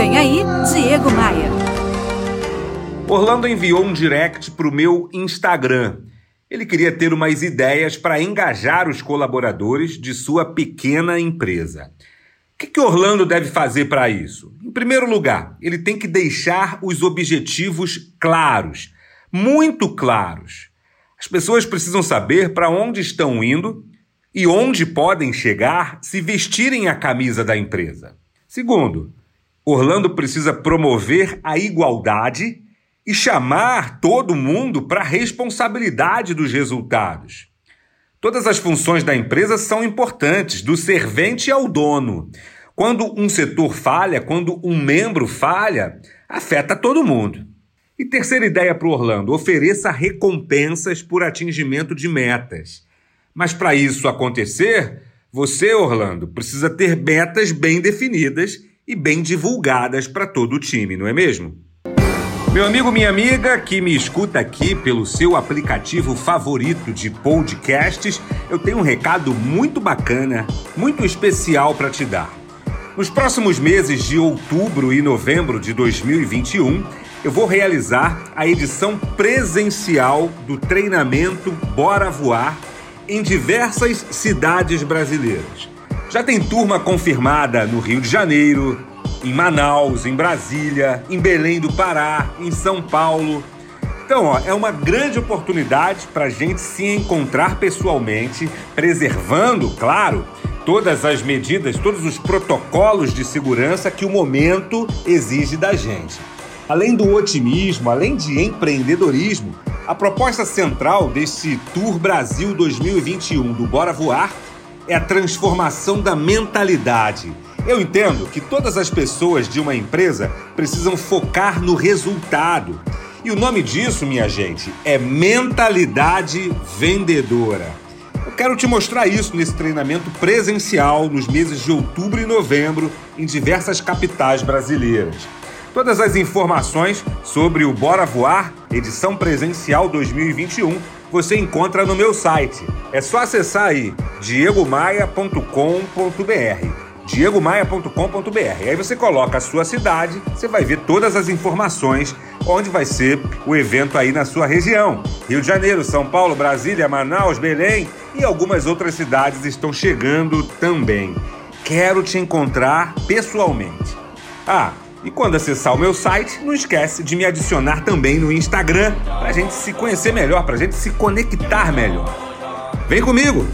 Vem aí, Diego Maia. Orlando enviou um direct para o meu Instagram. Ele queria ter umas ideias para engajar os colaboradores de sua pequena empresa. O que, que Orlando deve fazer para isso? Em primeiro lugar, ele tem que deixar os objetivos claros, muito claros. As pessoas precisam saber para onde estão indo e onde podem chegar se vestirem a camisa da empresa. Segundo, Orlando precisa promover a igualdade e chamar todo mundo para a responsabilidade dos resultados. Todas as funções da empresa são importantes, do servente ao dono. Quando um setor falha, quando um membro falha, afeta todo mundo. E terceira ideia para o Orlando: ofereça recompensas por atingimento de metas. Mas para isso acontecer, você, Orlando, precisa ter metas bem definidas e bem divulgadas para todo o time, não é mesmo? Meu amigo, minha amiga, que me escuta aqui pelo seu aplicativo favorito de podcasts, eu tenho um recado muito bacana, muito especial para te dar. Nos próximos meses de outubro e novembro de 2021, eu vou realizar a edição presencial do treinamento Bora Voar em diversas cidades brasileiras. Já tem turma confirmada no Rio de Janeiro, em Manaus, em Brasília, em Belém do Pará, em São Paulo. Então, ó, é uma grande oportunidade para a gente se encontrar pessoalmente, preservando, claro, todas as medidas, todos os protocolos de segurança que o momento exige da gente. Além do otimismo, além de empreendedorismo, a proposta central desse Tour Brasil 2021 do Bora Voar é a transformação da mentalidade. Eu entendo que todas as pessoas de uma empresa precisam focar no resultado. E o nome disso, minha gente, é mentalidade vendedora. Eu quero te mostrar isso nesse treinamento presencial nos meses de outubro e novembro em diversas capitais brasileiras. Todas as informações sobre o Bora Voar, edição presencial 2021, você encontra no meu site. É só acessar aí diegomaia.com.br diegomaia.com.br. Aí você coloca a sua cidade, você vai ver todas as informações onde vai ser o evento aí na sua região. Rio de Janeiro, São Paulo, Brasília, Manaus, Belém e algumas outras cidades estão chegando também. Quero te encontrar pessoalmente. Ah, e quando acessar o meu site, não esquece de me adicionar também no Instagram para a gente se conhecer melhor, para a gente se conectar melhor. Vem comigo!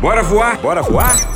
Bora voar? Bora voar?